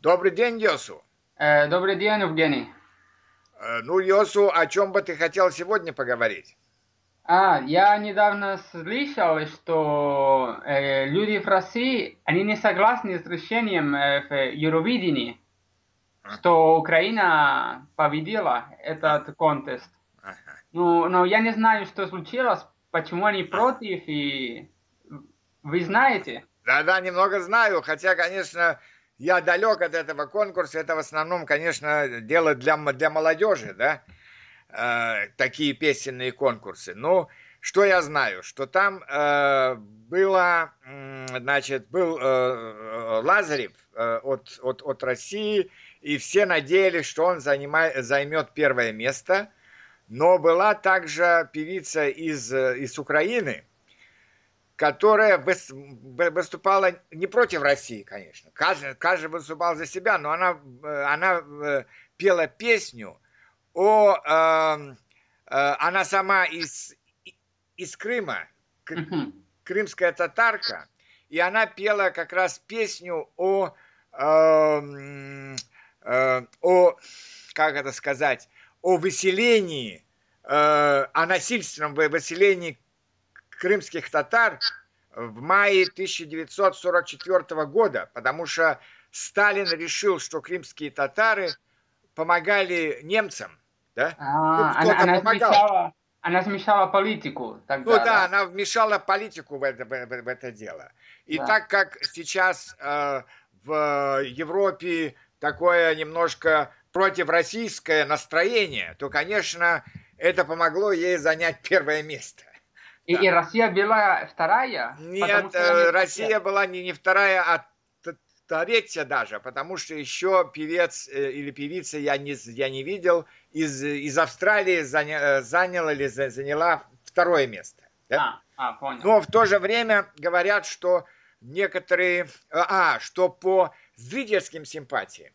Добрый день, Йосу. Э, добрый день, Евгений. Э, ну, Йосу, о чем бы ты хотел сегодня поговорить? А, я недавно слышал, что э, люди в России, они не согласны с решением э, в Евровидении, что Украина победила этот контест. Ага. Ну, но я не знаю, что случилось, почему они против, и вы знаете? Да-да, немного знаю, хотя, конечно, я далек от этого конкурса. Это в основном, конечно, дело для, для молодежи, да, э, такие песенные конкурсы. Ну, что я знаю, что там э, было, значит, был э, Лазарев э, от, от, от России, и все надеялись, что он занимает, займет первое место. Но была также певица из, э, из Украины, которая выступала не против России, конечно. Каждый, каждый выступал за себя, но она, э, она э, пела песню о... э, э, она сама из, из Крыма, крымская татарка, и она пела как раз песню о, э, м, э, о как это сказать, о выселении, э, о насильственном вы- выселении крымских татар в мае 1944 года, потому что Сталин решил, что крымские татары помогали немцам, да? А, кто-то она, она, помогал. смешала, она смешала политику тогда. Ну да, она вмешала политику в это, в в это дело. И Да. так как сейчас э, в Европе такое немножко противроссийское настроение, то, конечно, это помогло ей занять первое место. И, да. и Россия была вторая? Нет, что э, Россия была не, не вторая, а третья даже, потому что еще певец э, или певица я не, я не видел, из, из Австралии заня- э, заняла или за- заняла второе место. да? А, а, понял. Но в то же время говорят, что некоторые, а, что по зрительским симпатиям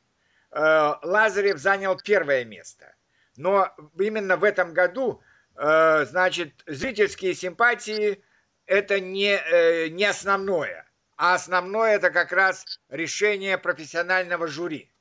Лазарев занял первое место. Но именно в этом году, значит, зрительские симпатии это не, э, не основное, а основное это как раз решение профессионального жюри.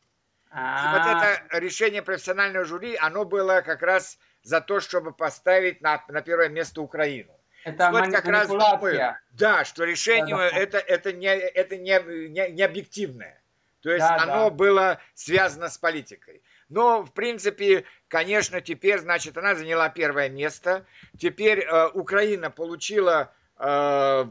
И вот А, это решение профессионального жюри, оно было как раз за то, чтобы поставить на, на первое место Украину. это Вот как раз думаю, да, что решение Да, да. это, это, не, это не, не, не объективное. То есть Да, оно да. было связано с политикой. Но, в принципе, конечно, теперь, значит, она заняла первое место. Теперь э, Украина получила э,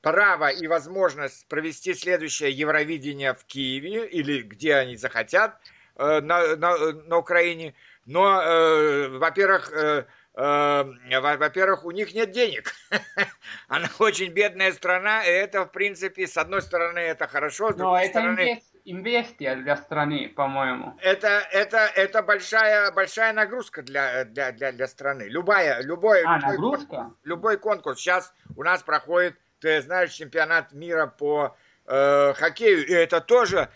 право и возможность провести следующее Евровидение в Киеве или где они захотят э, на, на, на Украине. Но, э, во-первых, э, э, во- во-первых, у них нет денег. Она очень бедная страна, и это, в принципе, с одной стороны, это хорошо, с Но другой это стороны, инвес- инвестиция для страны, по-моему. это, это, это большая, большая нагрузка для, для, для, для страны. Любая, любой, А, любой, нагрузка? любой конкурс. Сейчас у нас проходит, ты знаешь, чемпионат мира по э, хоккею, и это тоже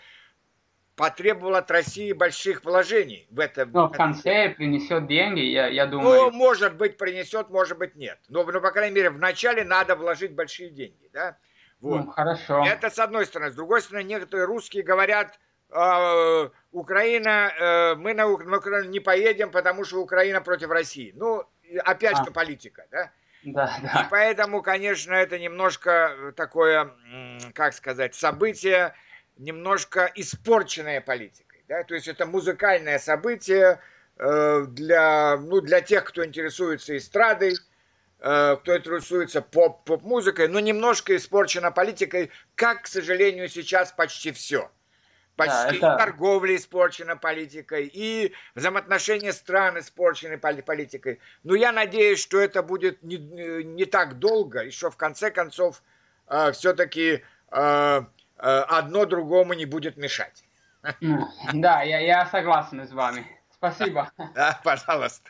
потребовало от России больших вложений в это. Но в в это конце принесет деньги, я, я Ну, думаю. может быть, принесет, может быть, нет. Но, ну, по крайней мере, вначале надо вложить большие деньги, да? Вот. Ну, хорошо. Это с одной стороны. С другой стороны, некоторые русские говорят, э, Украина, э, мы на, Ук- на Украину не поедем, потому что Украина против России. Ну, и опять А. же политика, да? Да, И да. поэтому, конечно, это немножко такое, как сказать, событие, немножко испорченное политикой. Да? То есть это музыкальное событие э, для, ну, для тех, кто интересуется эстрадой, кто интересуется поп- поп-музыкой, но немножко испорчено политикой, как, к сожалению, сейчас почти все. Почти это- и торговля испорчена политикой, и взаимоотношения стран испорчены поли- политикой. Но я надеюсь, что это будет не, не так долго, и что в конце концов все-таки одно другому не будет мешать. Да, я, я согласен с вами. Спасибо. Да, пожалуйста.